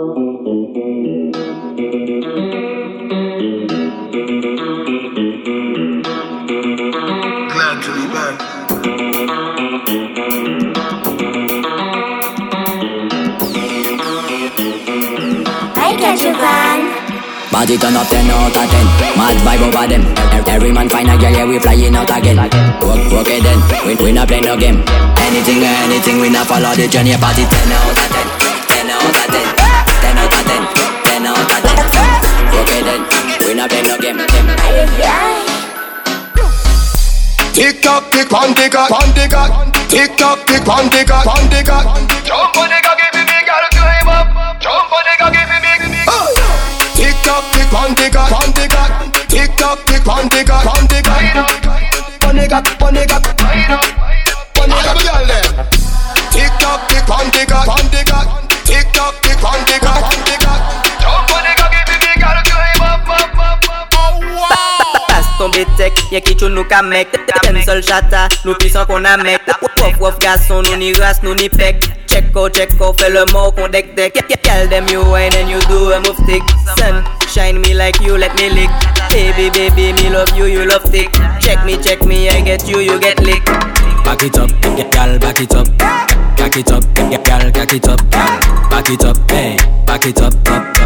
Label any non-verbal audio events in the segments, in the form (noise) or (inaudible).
Party turn up 10 out of 10 Mad vibe over them. Every man find a girl, yeah, we flying out again. Work, work it then, we, we not play no game. Anything or anything, we not follow the journey. Party 10 out of 10 10 out of 10 then, we not play no game Tick tock, tick one, tick a, one, tick a Tick tock, tick one, tick a, one, tick a Jump on the cocky, baby, gotta climb up Jump on the cocky, baby, baby Tick tock, tick one, tick a, one, tick a Tick tock, tick one, tick a, one, tick a One tick a, one tick a One tick a, girl them Tick tock, tick one, tick a, one, tick a Tick tock, tick one, tick a, Pas tombe tek, y'a ki chou nou ka mek Ten sol chata, nou pisan kon a mek Wof wof gason, nou ni ras, nou ni pek Check out, check out, fais le mot qu'on deck deck. Tell them you wine and you do a move stick. Sun, shine me like you let me lick. Baby, baby, me love you, you love stick Check me, check me, I get you, you get lick. Back it up, gal, back it up. Back it up, gal, back it up. Back it up, hey, back it up, up,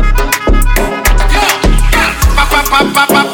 up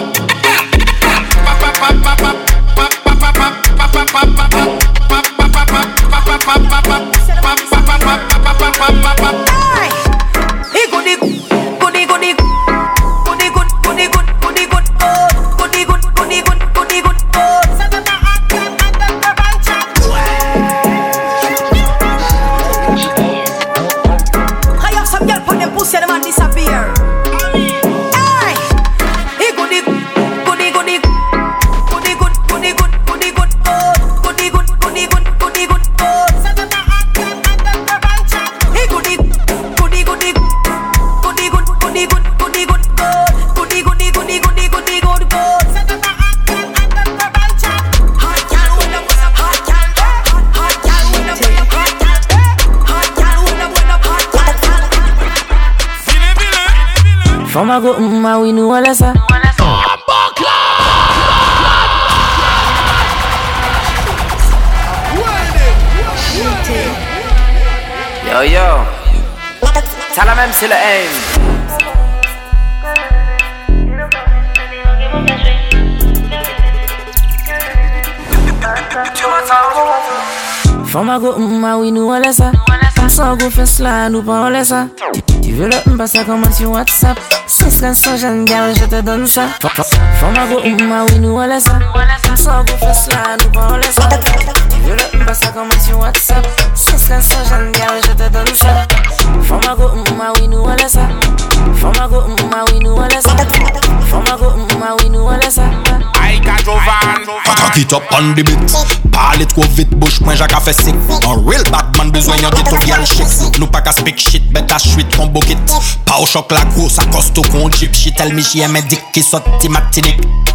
Fama go mma we know all esa. Yo yo, tell même c'est le aim Fama mm, go mma we know all esa. Sans go fes la nou pa all esa. Tu veux le ça comment sur WhatsApp Sans canção, jeune girl, je te donne ça. Forma go, ma oui, nous on laisse ça. Sans go, fais cela, nous on laisse ça. Je le passe comme sur WhatsApp. Sans canção, jeune girl, je te donne ça. Fama go mma we nou alesa Fama go mma we nou alesa Fama go mma we nou alesa Ay ka jovan. Kaka ki top an di bit Pali tro vit bouch mwen jak a fe sik An real badman bezwen yon tutorial shit. Nou pa ka speak shit bet a shwit kon bokit Pa ou chok la gros a kosto kon chip shit El mi jye men dik ki sot ti matinik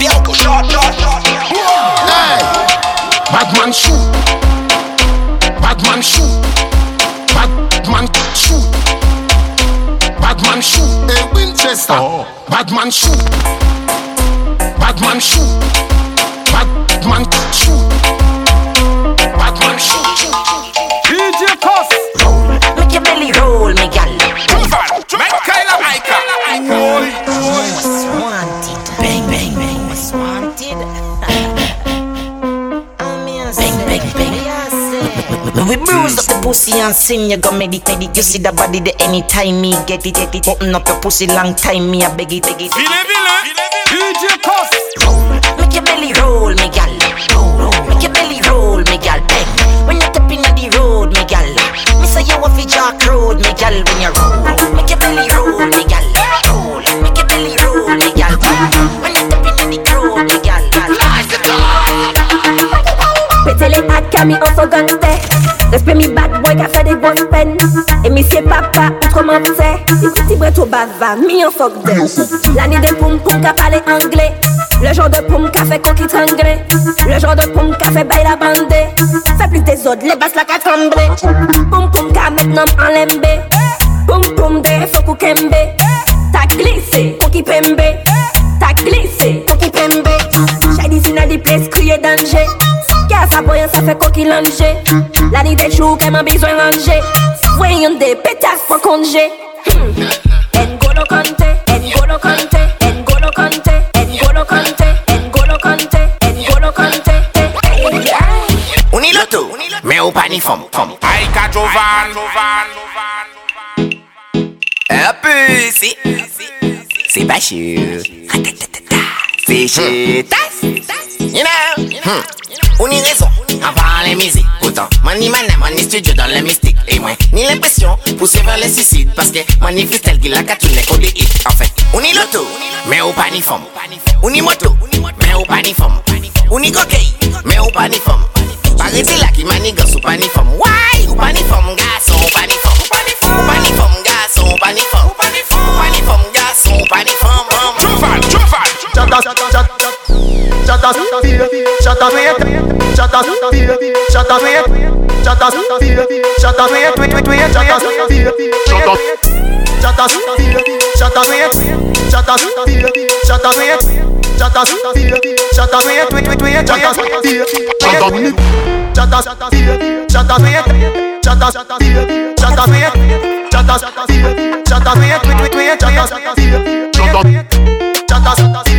au shot, shot, shot. Hey. Badman shoot. Badman shoot. Badman shoot. Badman shoot. Hey Winchester. Oh. Badman shoot. Badman shoot. Badman shoot. Badman shoot DJ Cuss Make your belly roll, me gal. Giovanne Make Kyla Aika Bang, We bruise up the pussy and sin. you go meditate it. You see the body there anytime me get it, get it. Open up your pussy long time, me I beg it, beg it. Vile, vile, DJ Cuff. Make your belly roll, me gal. Make your belly roll, me gal. Bang. When you tap inna the road, me gal. Me say you have a jack road, me gal. When you roll, make your belly roll, me gal. Roll, make your belly roll, me gal. When Rolling hard, carry also gun fait Respect mi bad boy ka fè de grosse pen E mi siye papa, outreman tè Di piti breto bava, mi yon fok dè L'année de poum poum ka pale anglais. Le genre de poum ka fè coquille tranglé Le genre de poum ka fè bail la bande Fè plus des autres, les basses la ka tremblé. Poum poum ka met nom en lembé Poum poum de fok ou kembe. Ta glissé, coquille pembe Ta glissé, coquille pembe Shady sina di place, crier danger. Car sa boyan sa fe koki lanje La ni de chou keman bezwen ranje Voyon de petas pou konje N'golo kante, n'golo kante, n'golo kante, n'golo kante, n'golo kante, n'golo kante Uni loto, me ou pa ni fom, fom Aika Jovan. Peu, si. Pas sûr C'est chutas You know, hmm. Ou ni raison, part les musiques Pourtant, man ni manem, man ni studio dans les mystiques Et moi, ni l'impression, pousser vers les suicides Parce que man ni freestyle qui la catune les des hits En fait, ou ni loto, mais ou pas ni femme Ou ni moto, mais ou pas ni femme Ou ni cocaïne, mais ou pas ni femme Parete la qui manigance ou pas ni femme Why, ou pas ni femme, garçon, ou pas ni femme Ou pas ni femme, garçon, ou pas ni femme Ou pas ni femme, garçon, ou pas ni femme Jovan, Jovan Chata Chata, chata, Shut up, wait. Shut up, feel. Shut up, wait. Shut up, feel. Shut up, wait, wait, wait, wait. Shut up, feel. Shut up. Shut up, feel. Shut up, wait. Shut up, feel. Shut up, wait. Shut up, feel. Shut up, wait, wait, wait, wait. Shut up, feel. Shut up, shut up, feel. Shut up, wait. Shut up, feel. Shut up, wait. Shut up, feel. Shut up, wait, wait, wait. Shut up, feel. Shut up. Shut up,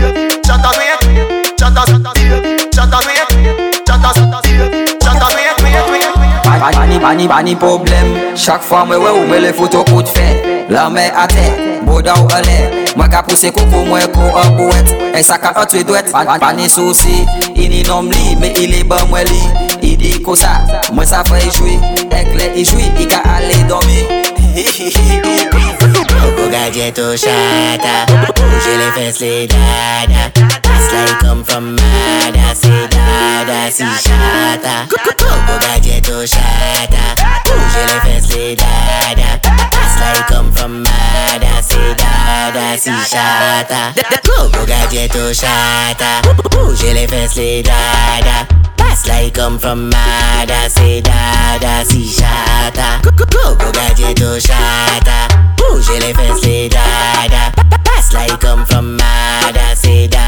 Mani mani problem. Chak fwa mwe we ou me le foto kout fe. La me ate, boda ou ale Mwen ka puse koko mwen ko an bouet. E saka an twe dwet, pan pan pan souci. Ini nom li, me ili ban mwen li. I Idi kosa, mwen sa fwe jwi. Ek le i jwi, i ka ale domi Koko gadje to chata Bouche le fes le dada. That's like come from Mada Say dada si chata Coco gadget shata Bouge les fesses les dada. That's like come from Mada Say dada si chata Coco gadget Bouge les fesses les dada. That's like come from Mada Say dada si chata Coco gadget shata Bouge les fesses, les dada. Pass like come from Mada, say dada, sa sa sa.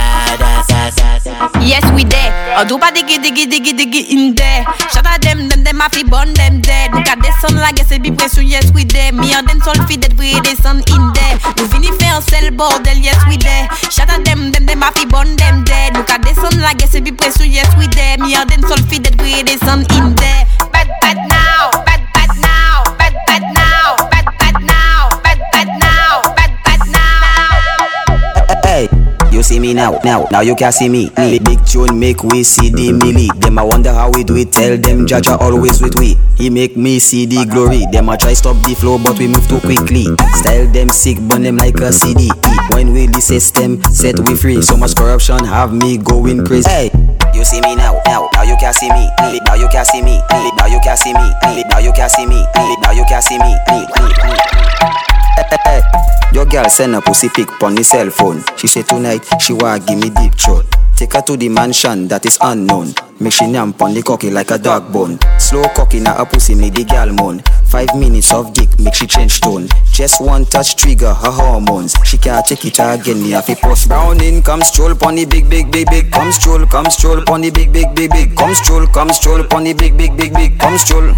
Yes, we there. Oh, do ba diggy diggy diggy diggy in there. Shout out them, them, them, I fi burn them dead. Look at the sun, like I say, be pression, yes, we there. Me and them sol fi dead, we the sun in there. Nous fini faire un sel bordel, yes, we there. Shout out them, them, them, I fi burn them dead. Look at the sun, like I say, be pression, yes, we there. Me and them sol fi dead, we the sun in there. Bad bad, see me now, now, now you can see me. Big, big tune make we see the milli. Them I wonder how we do it. Tell them Jaja always with we. He make me see the glory. Them I try stop the flow, but we move too quickly. Style them sick, burn them like a CD. When we the system set we free. So much corruption have me going crazy. Hey, you see me now, now, now you can see me. Now you can see me. Now you can see me. Now you can see me. Now you can see me. Your girl send a pussy pic on the cell phone. She say tonight she wanna give me deep throat. Take her to the mansion that is unknown. Make she nyam on the cocky like a dog bone. Slow cocky na a pussy make the girl moan. Five minutes of dick make she change tone. Just one touch trigger her hormones. She can't take it again. Me have a post browning. Come stroll pon the big big big big. Come stroll, come stroll pon the big big big big. Come stroll, come stroll pon the big big big big. Come stroll.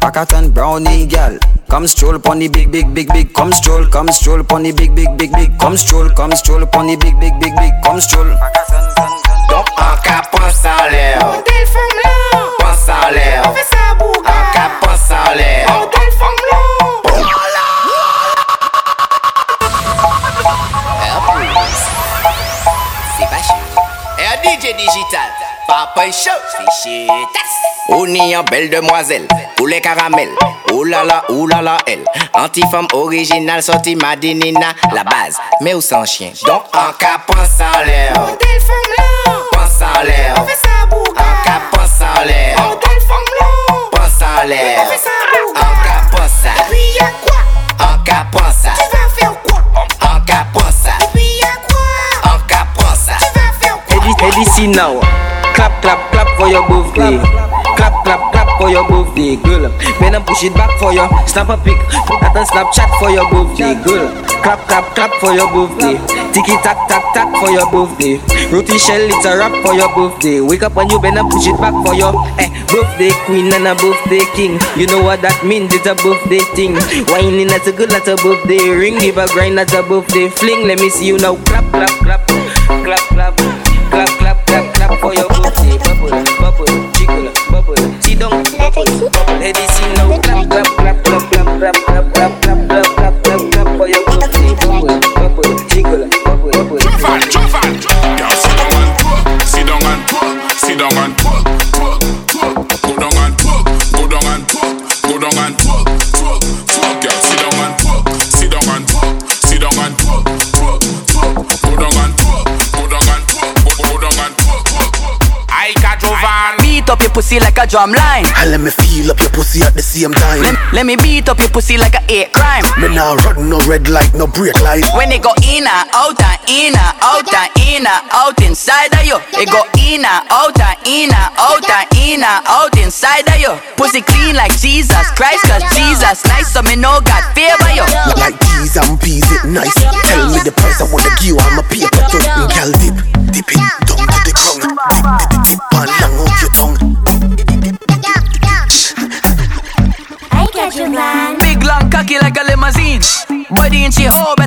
Pakatan brownie girl. Come stroll pon the big big big big. Come stroll, come stroll pon the big big big big. Come stroll, come stroll pon the big big big big. Come stroll. Donc en cas pense en l'air. Modèle femme là. Pense en l'air. Papa est chaud, belle demoiselle, poulet caramel. Oulala, oulala, elle. Antifemme originale, sortie Madinina, la base. Mais où sans chien? Donc, en cas, pense en l'air. On téléphone là. Pense en l'air. On fait ça bouga. En cas, pense en l'air. On téléphone là. Pense en l'air. On fait ça bouga. En cas, pense ça. Et puis y'a quoi? En cas, pense ça. Tu vas faire quoi? En cas, pense ça. Et puis y'a quoi? En cas, pense ça. Tu vas faire quoi? Elisina, Clap, clap, clap for your birthday. Clap, clap, clap for your birthday, girl. Then I push it back for you. Snap a pic, put that on Snapchat for your birthday, girl. Clap, clap, clap for your birthday. Tiki tack, tack, tack for your birthday. Roti shell, it's a rap for your birthday. Wake up and you better push it back for your eh, birthday queen and a birthday king. You know what that means? It's a birthday thing. Whining that's a good, that's a birthday ring. Give a grind, that's a birthday fling. Let me see you now. Clap, clap, clap, pussy like a drum line. And let me feel up your pussy at the same time. Let, let me beat up your pussy like a hate crime. Me nah run no red light, no brake light. When it go in and out and in and out and in and out inside of you, it go in and out and in and out and in and out inside of you. Pussy clean like Jesus Christ, cause Jesus nice, so me know God favor you. Like peas and peas, it nice. Tell me the price I wanna give you, I'm a paper too. Girl, dip, dip it and she hold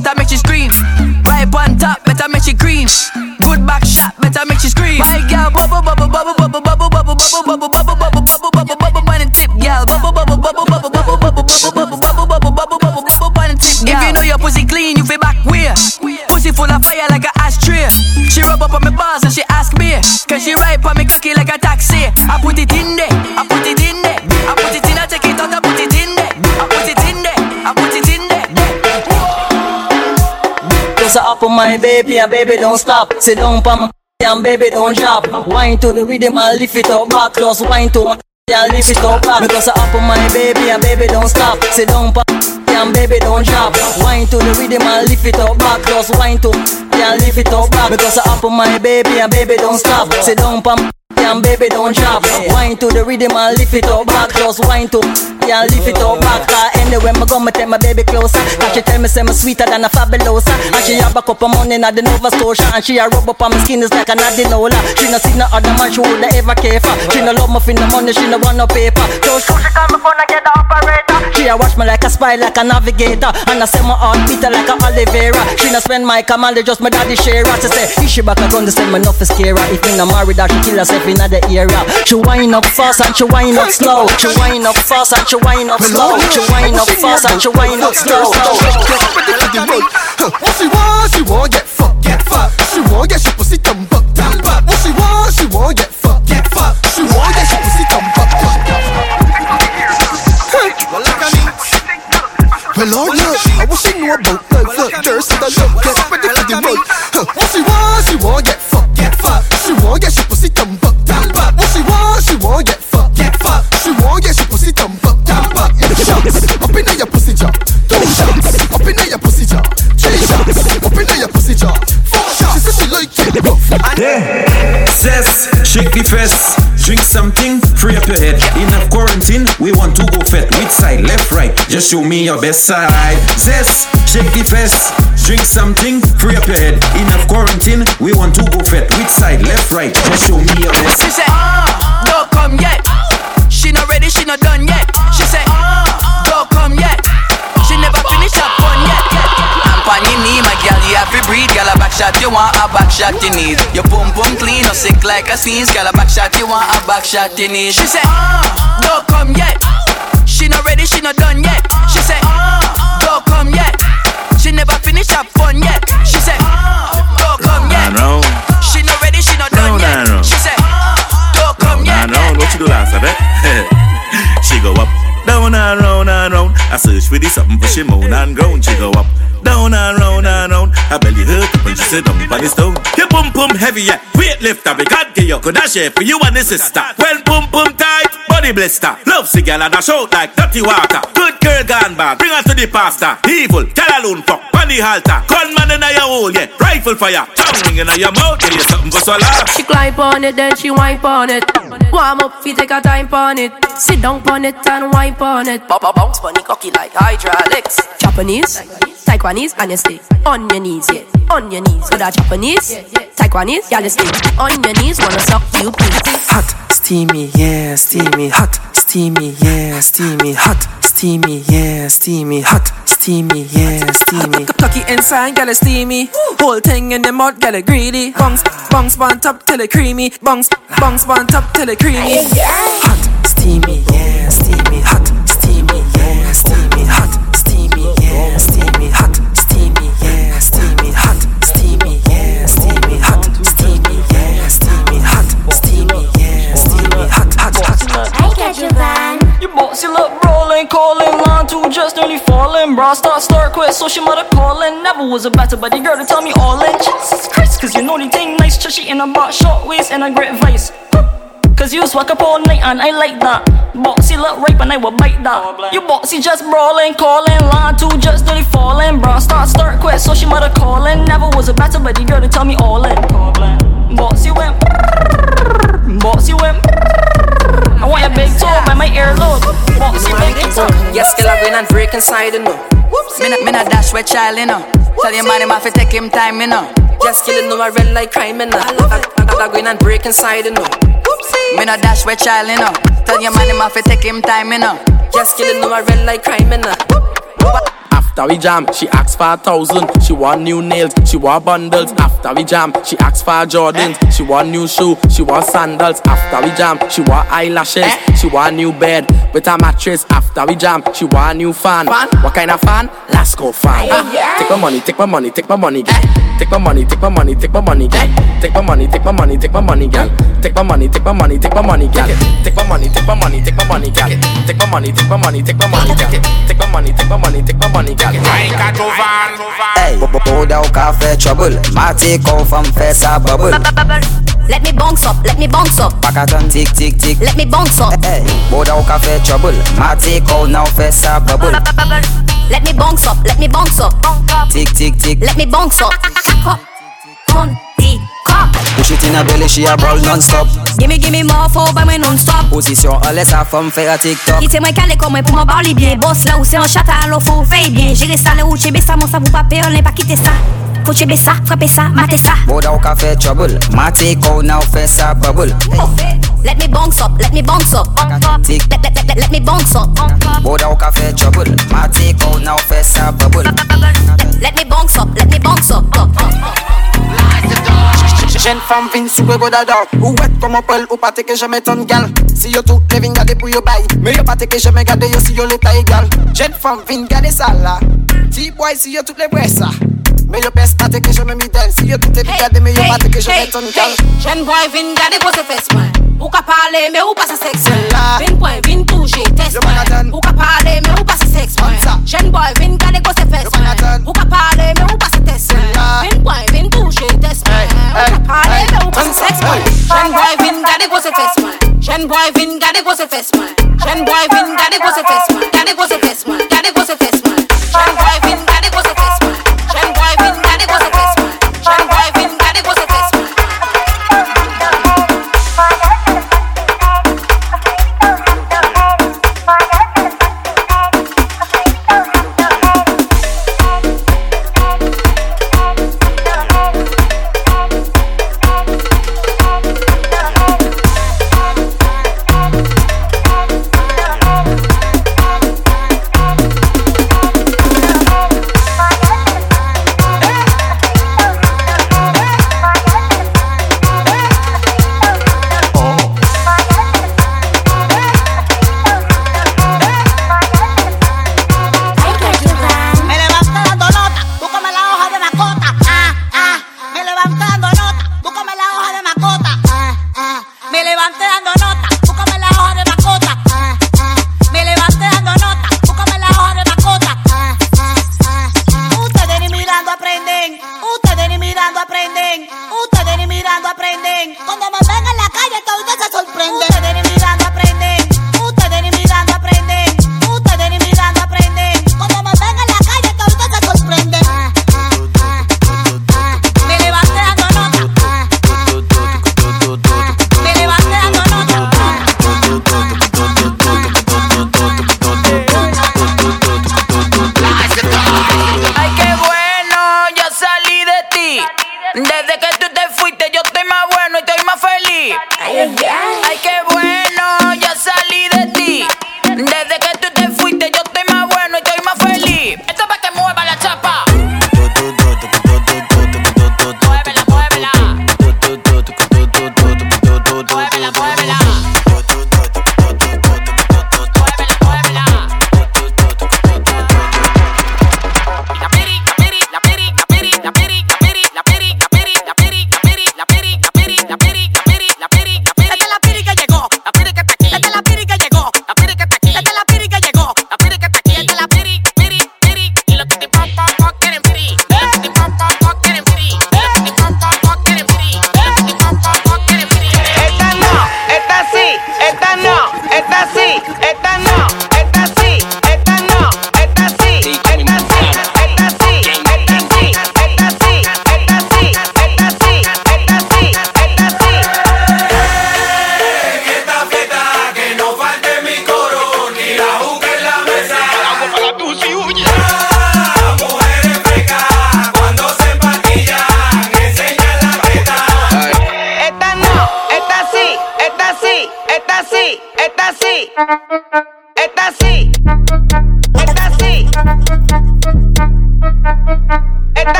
Up my baby and baby don't stop. Sit down pa my and baby don't drop. Wine to the rhythm and lift it up back. Close wine to my and lift it up back. Because I up on my baby and baby don't stop. Sit down pa and baby don't drop. Wine to the rhythm and lift it up back. Close wine to and lift it up back. Because I up on my baby and baby don't stop. Sit down pa and baby don't drop. Wine to the rhythm and lift it up back. Just wine to and lift it up back. Uh, Cause anyway, me go me take my baby closer. And she tell me say me sweeter than a fabulosa. And she have a cup of money in the Nova Scotia. And she a rub up on my skin is like an adenola. She no see no other man she woulda ever care for. She no love me for no money, she no want no paper. So she call me phone and get the operator. She a watch me like a spy, like a navigator. And I say my heart beat her like a Oliveira. She no spend my command, just my daddy share her. She say, if she back a gun, they send me enough to scare her. If me no married her, she kill herself in the area. She wind up fast and she wind up slow. She wind up fast and she wind up slow. She wind up fast and she wind up slow. What she want, she want get fucked, get fucked. She want get she pussy thumb up, thumb up. What she want, she want get fucked, get fucked. She want get she pussy thumb up, thumb up. Well, Lord, look, I wish she knew about the fuck. Just the look, get ready for the road. What she want, she want get fucked, get fucked. She want get she pussy thumb up, thumb up. Yeah, says, shake the fest, drink something, free up your head. Enough quarantine, we want to go fet. Which side, left, right? Just show me your best side. Zest, shake the fest, drink something, free up your head. Enough quarantine, we want to go fet. Which side, left, right? Just show me your best. She said, ah, don't come yet. She not ready, she not done yet. She said, ah, don't come yet. She never finished her fun yet. I'm knee, my girl, you have to breathe. Girl, a shot, you want a back shot, you need. Your boom boom clean, no sick like a sneeze. Girl, a back shot, you want a back shot, you need. She said, ah, don't come yet. She not ready, she not done yet. She said, ah, don't come yet. She never finished her fun yet. She said, don't come yet. She not ready, she not done yet. She said, don't come yet. what you do last, I bet? (laughs) I search for the something for she moan and groan. She go up, down and round and round. Her belly hurt up when she sit down on the stone. Your boom boom heavy, yeah. Weight lifter, we can't get you. Could I share for you and the sister? When boom boom tight, body body blister. Love cigar and a shout like dirty water. Good girl gone bad, bring her to the pastor. Evil, tell alone fuck, on the halter. Gunman in your hole, yeah. Rifle fire, tongue ring in your mouth, give you something for swallow. She climb on it, then she wipe on it. Warm up, feet take a time on it. Sit down on it and wipe on it. Bop, bop, bounce, funny cocky like hydraulics. Japanese, Taiwanese, and you stay on your knees, yeah. On your knees, with a Japanese, Taiwanese, yeah, you stay on your knees, wanna suck you, please. Hot, steamy, yeah, steamy, hot, steamy, yeah, steamy, hot, steamy, yeah, steamy, hot, steamy, yeah, steamy. Cocky inside, get it steamy. Whole thing in the mud, get it greedy. Bungs, bungs, on top till it creamy. Bungs, bungs, on top till it creamy. Hot, steamy, yeah, steamy, hot, steamy, yeah, steamy, hot, steamy, yeah, steamy, hot, steamy, yeah, steamy, hot, steamy, yeah, steamy, hot, steamy, yeah, steamy, hot, steamy, yeah, steamy, hot, hot, hot. I catch you, Van. Your bossy look rolling, calling, line two just nearly falling. Bra start, start, quit, so she mother calling. Never was a better buddy girl to tell me all in. Jesus Christ, cause you know the thing nice, chushy in a box, short waist and a great vice. Cause you swag up all night and I like that. Boxy look rape and I will bite that. You boxy just brawling, calling, line two just nearly falling. Bra start, start, quit, so she mother calling. Never was a better buddy girl to tell me all in. Boxy went, boxy went. I want your big toe by my earlobe. Boxy big toe. Yes, kill a win and break inside, you know. Me not, me not dash with child, you know. Tell your man him have to take him time, you know. Yes, kill it, no, I red like crime, you know. I, I, I go in and break inside, you know. Me not dash with child, you know. Tell your man him to take him time, you know. Just kill it, no, I red like crime, you know. After we jam, she asks for a thousand. She want new nails, she want bundles. After we jam, she asks for Jordans. She want new shoe, she want sandals. After we jam, she want eyelashes. She want new bed with a mattress. After we jam, she want a new fan. fan? What kind of fan? Let's go fan. Take my money, take my money, take my money, girl. Take my money, take my money, take my money, girl. Take my money, take my money, take my money, girl. Take my money, take my money, take my money, girl. Take my money, take my money, take my money, girl. Take my money, take my money, take my money, girl. Take my money, take my money, take my money, girl. Hey, pour down café trouble. My take off from face a bubble. Let me bounce up, let me bounce up. Packatan tick tick tick. Let me bounce up. Hey, pour down café trouble. My take out now face a bubble. Let me bounce up, let me bounce up. Tick tick tick. Let me bounce up. Hop, cop. In her belly, she a brawl non-stop. Gimme, gimme more for by my non-stop. Position en laisse sa femme faire un TikTok. Qui c'est moi calé comme moi pour m'en parler bien. Boss là où c'est un chat l'eau, faut faire bien. J'ai resté là où j'ai ça, mon ça vous pas peur, n'est pas quitter ça. Faut cheber ça, frapper ça, mater ça. Pour down café trouble. My take now face oh, a bubble. Let me bounce up, let me bounce up. Let, let, let, let me bounce up. Pour down café trouble. My take now face a bubble. Let me bounce up, let me bounce up. Jen fam vin si kwe goda do Ou wet koman pel ou pate ke jeme ton gal. Si yo tou le vin gade pou yo bay Me yo pate ke jeme gade yo si yo le tay gal Jen fam vin gade sa la Ti boy si yo tout le bre sa Me yo pes pate ke jeme mi del Si yo tout le vin gade me yo pate ke jeme ton gal. Jen boy vin gade kwa se fes mwen Ou ka pale me ou pa se seks mwen Vin pwen vin touje test mwen Ou ka pale me ou pa se seks mwen Jen boy vin gade kwa se fes mwen Ou ka pale me ou pa se tes mwen Vin pwen vin touje test mwen Ou ka pale Party pe ou pa se seks man Jen boy vin gade go se fes man Jen boy vin gade go se fes man Jen boy vin gade go se fes man Gade go se fes man Gade go se fes man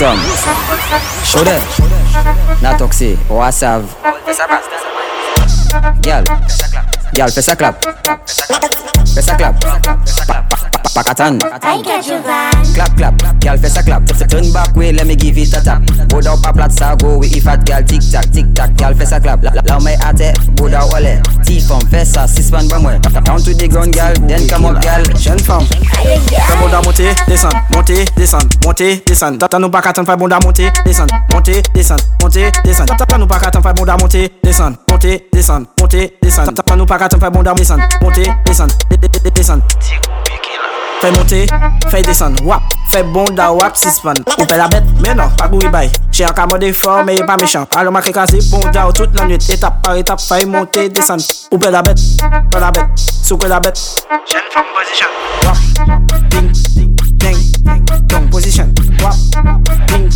Gruesome. Show them. Na toxi, wasav. Girl, girl, face a clap. Face a clap. Pakatan. I got your vibe Clap clap Gal fè sa clap. Turn back way Let me give it a tap. Boda ou pa plat sa go We if at gal Tik tak tik tak Gal fè sa clap. La ou mè ate Boda ou ale Ti fòm fè sa Sis pan ban mwen Down to the ground gal Then come up gal Chen fòm Fè boda monte Desan Monte Desan Monte Desan Tata nou pakatan Fè boda monte Desan Monte Desan Monte Desan Tata nou pakatan Fè boda monte Desan Monte Desan Monte Desan Tata nou pakatan Fè boda monte Desan Monte Desan Desan Ti kou pike la Fais monte, fais descendre, wap bon, bonda, wap, sispan Oupe la bet, menan, pa goui bay Che an kamande for, meye pa mechan Alo ma krekaze, bonda ou tout lan yut Etap par etap, fè monte, desan Oupe la bet, pa la bet, souke la bet Jen fam position. Wap, ding, ding, Position, wap, ding,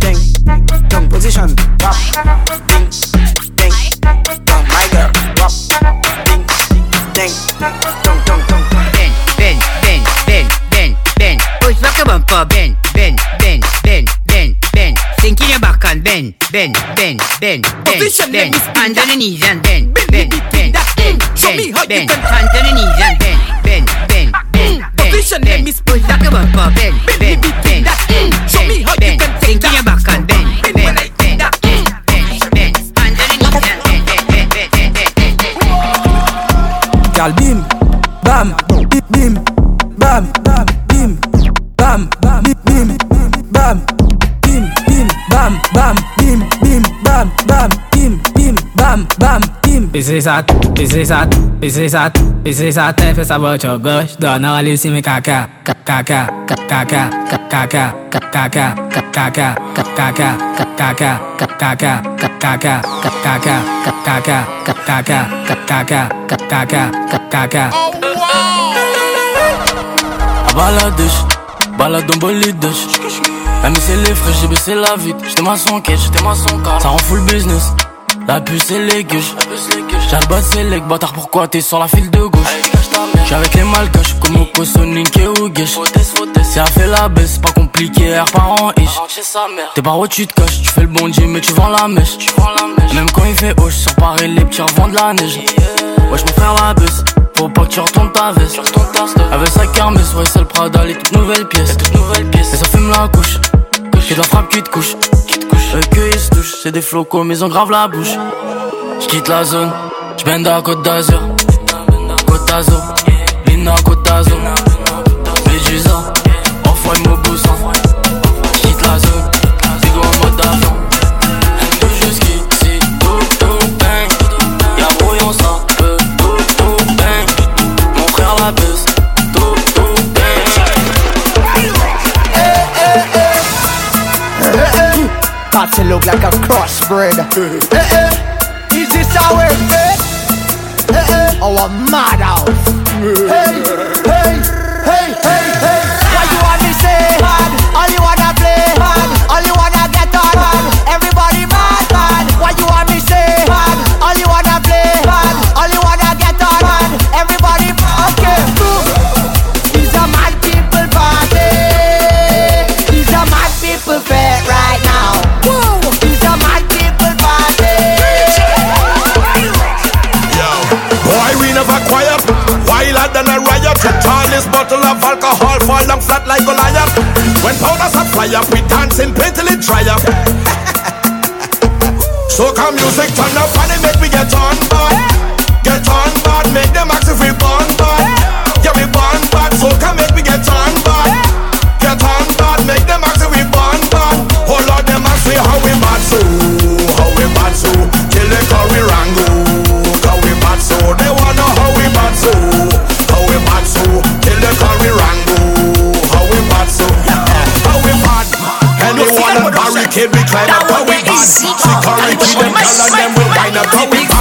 ding, Position, wap, ding, ding, My girl, wap, ding, ding, bump up, bend, bend, bend, bend, bend, bend. Sink in your back and bend, bend, bend, bend, bend, Official, bend. Hands on your knees and bend, bend, bend, bend, bend. Show me how bend. you can hand on your knees and bend, bend, bend, bend, bend. Official, let me spin that. Back up, bend, bend, bend, bend. Pisses a tu, pisses a tu, pisses a tu, pisses até fez a bote eu gosto. Dona olha em cima caca, caca, caca, caca, caca, caca, caca, caca, caca, caca, caca, caca, caca, caca, caca, caca. A baladas, baladão bolidas. Même c'est les frais, j'ai baissé la vide. J'étais ma son quête, j'étais ma son car. Ça en full business. La puce et les gueuches. Bas c'est les bâtard, pourquoi t'es sur la file de gauche? J'suis avec les malgaches, comme Oko, Sonic et Ougesh. Si elle fait la baisse, pas compliqué, R par an ish. T'es par où tu te caches, tu fais le bon Dieu, mais tu vends la mèche. Même quand il fait hoche, sur Paris, les petits revendent de la neige. Wesh, mon frère la baisse, faut pas que tu retournes ta veste. Avec sa kermesse, ouais, c'est le Prada, les toutes nouvelles pièces. Et ça fume la couche, que de la frappe qui te couche. Eux que ils se touchent, c'est des flocos, mais ils ont grave la bouche. J'quitte la zone, j'bende à Côte d'Azur. Côte d'Azur, Lina Côte d'Azur. Médusa, enfoy Mobusa. J'quitte Party look like a crossbred. Eh, eh. Is this we fit? Eh, eh. Our madhouse. Hey, hey, The tallest bottle of alcohol fall down flat like Goliath. When powders are fly up, we dancing painfully dry up. so come music, turn up and it make me get on board. Get on board, make them ask if we born bad. baby climb up on we band. She them, girl, and them we wind up, keep it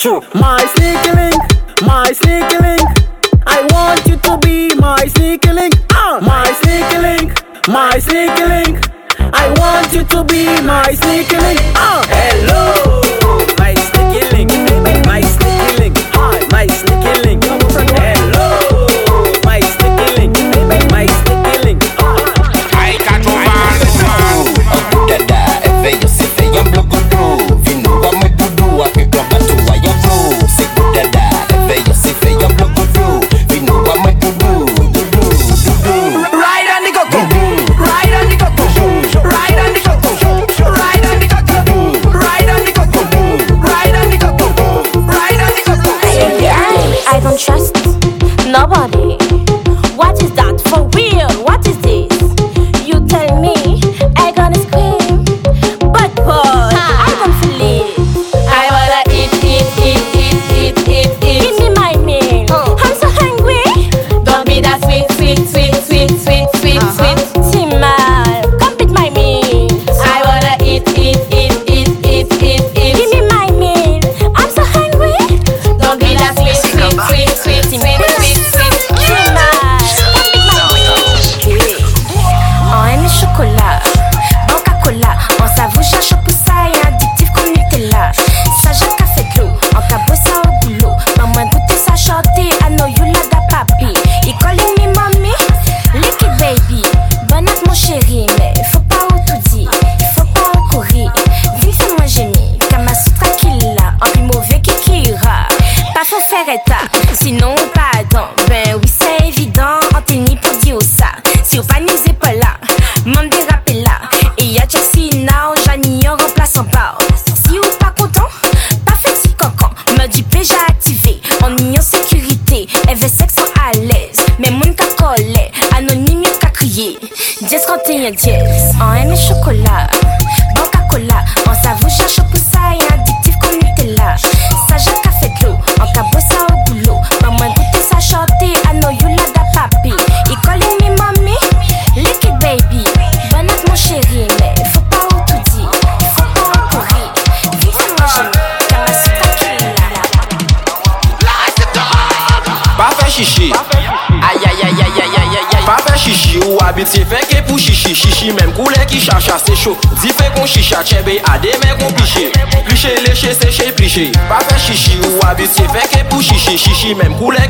true. My sneaky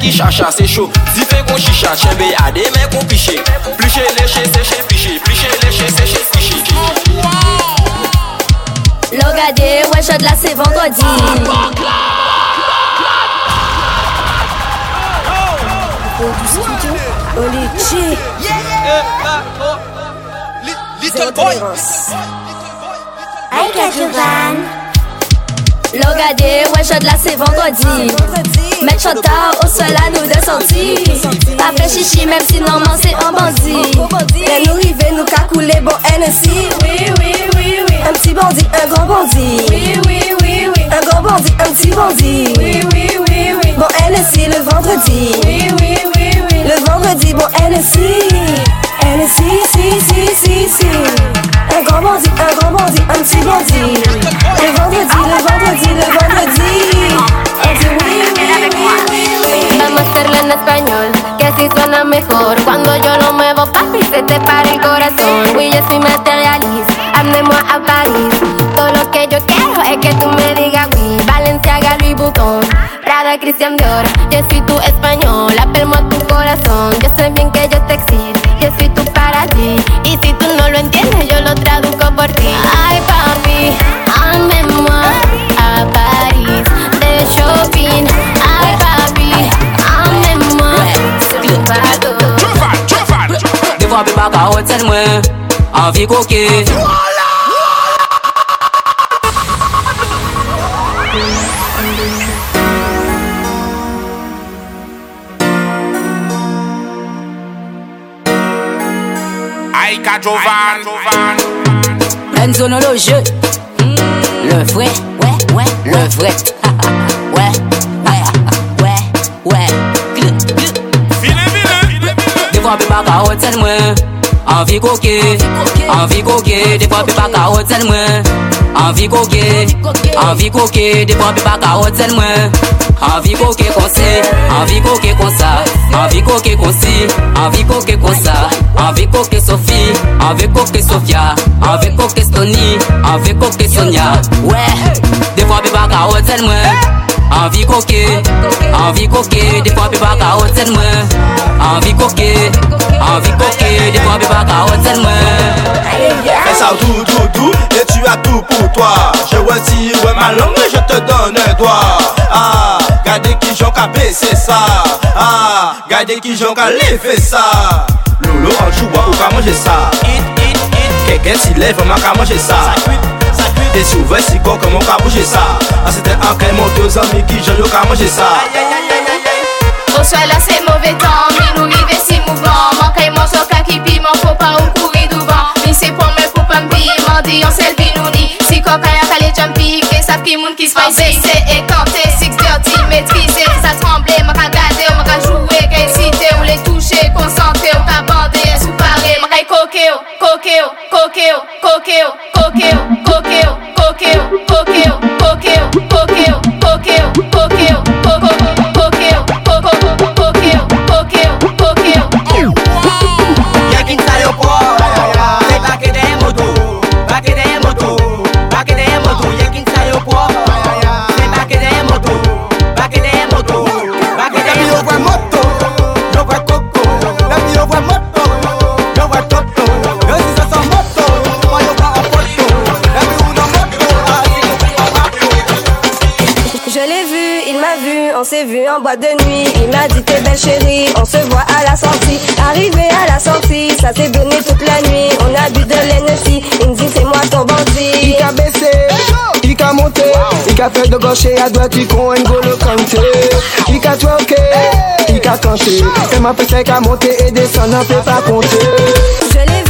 ki chacha se chou Zi fe kon chicha, chenbe ade men kon piche Pliche, leche, seche, piche Pliche, leche, seche, piche Lo gade, wè chod la se vendredi. Ou du studio, ou li chi Little boy la vendredi. Mettre chantard au sol à nous de Pas fait chichi même si normalement c'est un bandit. Et nous river nous cacouler bon NSI Oui, oui, oui, oui. Un petit bandit, un grand bandit. Oui, oui, oui, oui. Un grand bandit, un petit bandit. Oui, oui, oui, oui. Bon NSI le vendredi. Oui, oui, oui, oui. Le vendredi bon NSI Elle est si, si, si, si, si. Un grand bandit, un grand bandit, un petit bandit. Le vendredi, le vendredi, le vendredi. Vamos a hacerla en español, que así suena mejor. Cuando yo lo muevo, papi, se te para el corazón. Oui, yo soy materialista, andemos a París. Todo lo que yo quiero es que tú me digas oui. Valenciaga, Louis Vuitton, Prada, Christian Dior. Yo soy tu español, apelmo a tu corazón. Yo sé bien que yo te exijo que soy tú para ti. Y si tú no lo entiendes, yo lo traduzco por ti. Ay, papi, andemos a París de shopping. Ay, papi, andemos sur bateau. Des fois, plus pas carotte, c'est moi. Envie coquée. Jovan Renzo dans le jeu Le vrai, ouais, ouais, le vrai. (laughs) Ouais, ouais, ouais, ouais. Vile, vile Defwa pe pa ka hotel mwen Anvi koke, anvi koke Defwa pe pa ka hotel mwen Anvi koke, anvi koke Defwa pe pa ka hotel mwen A vi koke konsi, a vi koke konsa A vi koke konsi, a vi koke konsa A vi koke Sofi, a vi koke Sofia A vi koke Stony, a vi koke Sonia. Wè, defwa bi baka hotel mwen Anvi koke, anvi koke, defwa pe baka hotel mwen Anvi koke, anvi koke, defwa pe baka hotel mwen Fè sa ou tou tou tou, tu as tout pour toi. Je retire ouais, ma langue je te donne un doigt. Ah, gardez qui j'en qu'à baisser ça. Ah, gardez qui j'en qu'à lever ça. Lolo en joue, ou qu'à manger ça. Quelqu'un s'y lève, on qu'à manger ça. Et si ouvert si quoi comment qu'a bouger ça Ah c'était un quel mon deux amis qui j'en qu'à manger ça Au soir là c'est mauvais temps, mais nous rive si mouvant Manquez mon soca qui piment, faut pas ou courir selfie Mandi yon selfie nou ni Si kokay akale jompi Gen saf ki moun ki spicy An bese e kante, six dirty Metrize, sa tremble Maka gade, maka joue Gen site, ou le touche Konsante, ou ka bande Sou pare, maka yi kokeo Kokeo, kokeo, kokeo Kokeo, kokeo, kokeo Kokeo, kokeo, kokeo Kokeo, kokeo, kokeo Ka fè de gòche a dwa ti kon N'Golo Kante I ka twoke, i ka kante Se ma pète ka monte e desan N'en fè pa konte Je l'ai vu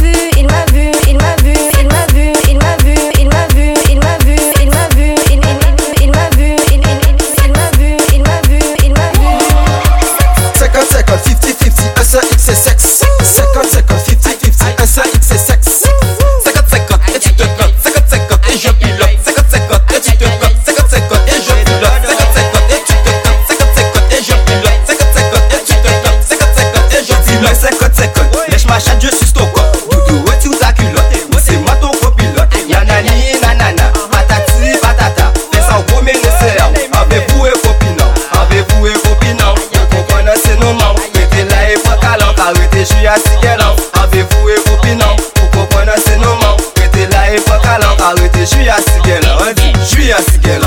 Ta culotte C'est moi ton copilote. Yanani nanana. Patati patata. Fais Avec vous et Avec vous et Vous c'est nos Mettez et pas Arrêtez je suis à Siguelan Avec vous et Vous c'est nos Mettez pas Arrêtez je suis à Siguelan